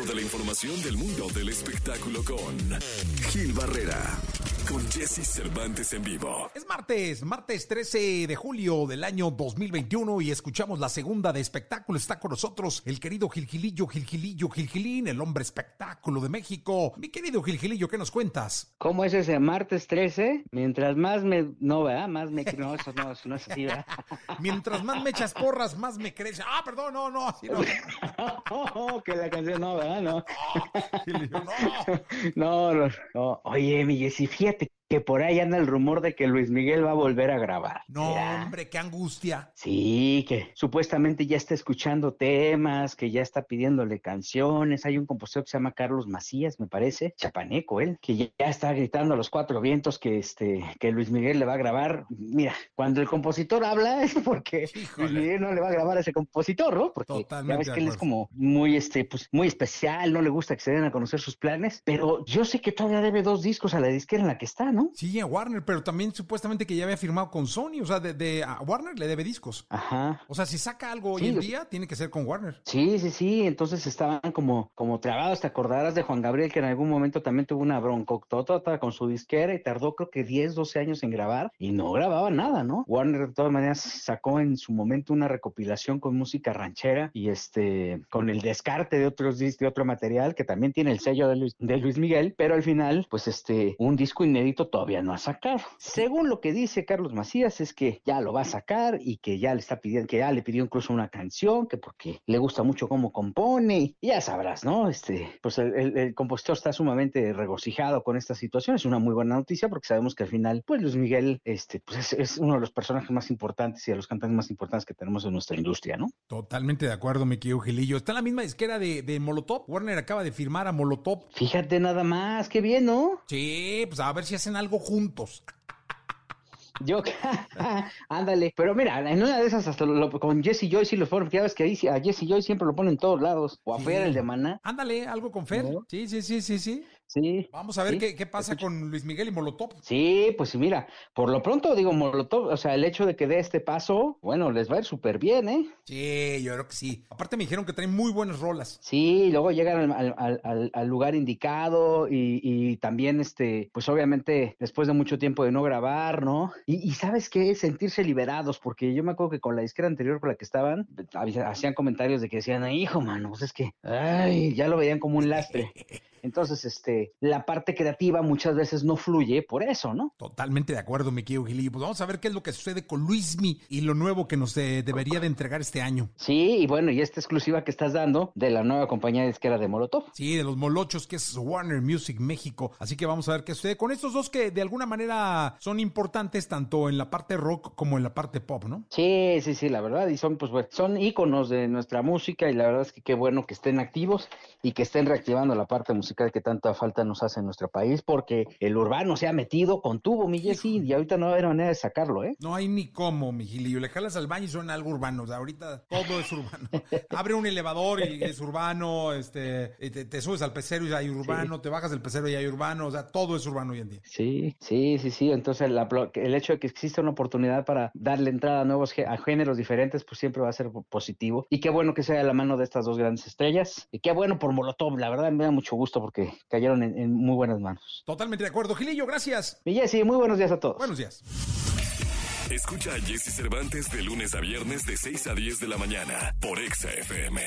Toda la información del mundo del espectáculo con Gil Barrera, con Jesse Cervantes en vivo. Es martes, martes 13 de julio del año 2021 y escuchamos la segunda de espectáculo. Está con nosotros el querido Gilgilillo, Gilgilillo, Gilgilín, el hombre espectáculo de México. Mi querido Gilgilillo, ¿qué nos cuentas? ¿Cómo es ese martes 13? Mientras más me... No, ¿verdad? Más me... No, eso no, eso no es así, ¿verdad? Mientras más me echas porras, más me crece. Ah, perdón, no, no, así no. Oh, que la canción no, ¿verdad? No. No, no, no. Oye, mi Jessy, fíjate que por ahí anda el rumor de que Luis Miguel va a volver a grabar. No, hombre, qué angustia. Sí, que supuestamente ya está escuchando temas, que ya está pidiéndole canciones. Hay un compositor que se llama Carlos Macías, me parece, chapaneco él, que ya está gritando a los cuatro vientos que este que Luis Miguel le va a grabar. Mira, cuando el compositor habla es porque Híjole. Luis Miguel no le va a grabar a ese compositor, ¿no? Porque Totalmente ya ves que él es como muy este pues muy especial, no le gusta que se den a conocer sus planes, pero yo sé que todavía debe dos discos a la disquera en la que está, ¿no? Sí, a Warner, pero también supuestamente que ya había firmado con Sony, o sea, de, de- a Warner le debe discos. Ajá. O sea, si saca algo hoy en día, tiene que ser con Warner. Sí, sí, sí, entonces estaban como, como trabados, te acordarás de Juan Gabriel que en algún momento también tuvo una broncotota con su disquera y tardó creo que 10, 12 años en grabar y no grababa nada, ¿no? Warner de todas maneras sacó en su momento una recopilación con música ranchera y este, con el descarte de otros de otro material que también tiene el sello de Luis, de Luis Miguel, pero al final, pues este, un disco inédito todavía no ha sacado. Según lo que dice Carlos Macías es que ya lo va a sacar y que ya le está pidiendo, que ya le pidió incluso una canción, que porque le gusta mucho cómo compone, y ya sabrás, ¿no? Este, pues el, el- el compositor está sumamente regocijado con esta situación, es una muy buena noticia porque sabemos que al final, pues Luis Miguel, este, pues es, es uno de los personajes más importantes y de los cantantes más importantes que tenemos en nuestra industria, ¿no? Totalmente de acuerdo, mi querido Gilillo. Está en la misma disquera de, de Molotov. Warner acaba de firmar a Molotov. Fíjate nada más, qué bien, ¿no? Sí, pues a ver si hacen algo juntos. Yo, ándale, pero mira, en una de esas hasta lo- lo- con Jesse Joy sí lo fueron, porque ya ves que ahí a Jesse Joy siempre lo ponen en todos lados, o a Sí. Fer el de Maná, Ándale, algo con Fer. ¿No? Sí, sí, sí, sí, sí. Sí. Vamos a ver Sí, qué, qué pasa con Luis Miguel y Molotov. Sí, pues sí, mira, por lo pronto digo Molotov, o sea, el hecho de que dé este paso, bueno, les va a ir súper bien, ¿eh? Sí, yo creo que sí. Aparte me dijeron que traen muy buenas rolas. Sí, y luego llegan al, al- al- lugar indicado y, y también, este, pues obviamente después de mucho tiempo de no grabar, ¿no? Y, y ¿sabes qué? Sentirse liberados, porque yo me acuerdo que con la disquera anterior con la que estaban, hacían comentarios de que decían, "Ay, hijo, mano, pues es que, ay, ya lo veían como un lastre. Entonces, este, la parte creativa muchas veces no fluye por eso, ¿no? Totalmente de acuerdo, mi querido Gilillo. Pues vamos a ver qué es lo que sucede con Luismi y lo nuevo que nos eh, debería de entregar este año. Sí, y bueno, y esta exclusiva que estás dando de la nueva compañía disquera de Molotov. Sí, de los molochos, que es Warner Music México. Así que vamos a ver qué sucede con estos dos que de alguna manera son importantes tanto en la parte rock como en la parte pop, ¿no? Sí, sí, sí, la verdad, y son, pues, bueno, son íconos de nuestra música y la verdad es que qué bueno que estén activos y que estén reactivando la parte musical que tanta falta nos hace en nuestro país, porque el urbano se ha metido con tubo, mi Jessy, y ahorita no va a haber manera de sacarlo, ¿eh? No hay ni cómo, mi Gilillo. Le jalas al baño y suena algo urbano. O sea, ahorita todo es urbano. Abre un elevador y es urbano, este, te, te subes al pecero y hay urbano, te bajas del pecero y hay urbano, o sea, todo es urbano hoy en día. Sí, sí, sí, sí. Entonces, la el hecho de que exista una oportunidad para darle entrada a nuevos a géneros diferentes, pues siempre va a ser po- positivo. Y qué bueno que sea de la mano de estas dos grandes estrellas. Y qué bueno por Molotov. La verdad me da mucho gusto porque cayeron en, en muy buenas manos. Totalmente de acuerdo. Gilillo, gracias. Y Jessy, muy buenos días a todos. Buenos días. Escucha a Jesse Cervantes de lunes a viernes de 6 a 10 de la mañana por Exa FM.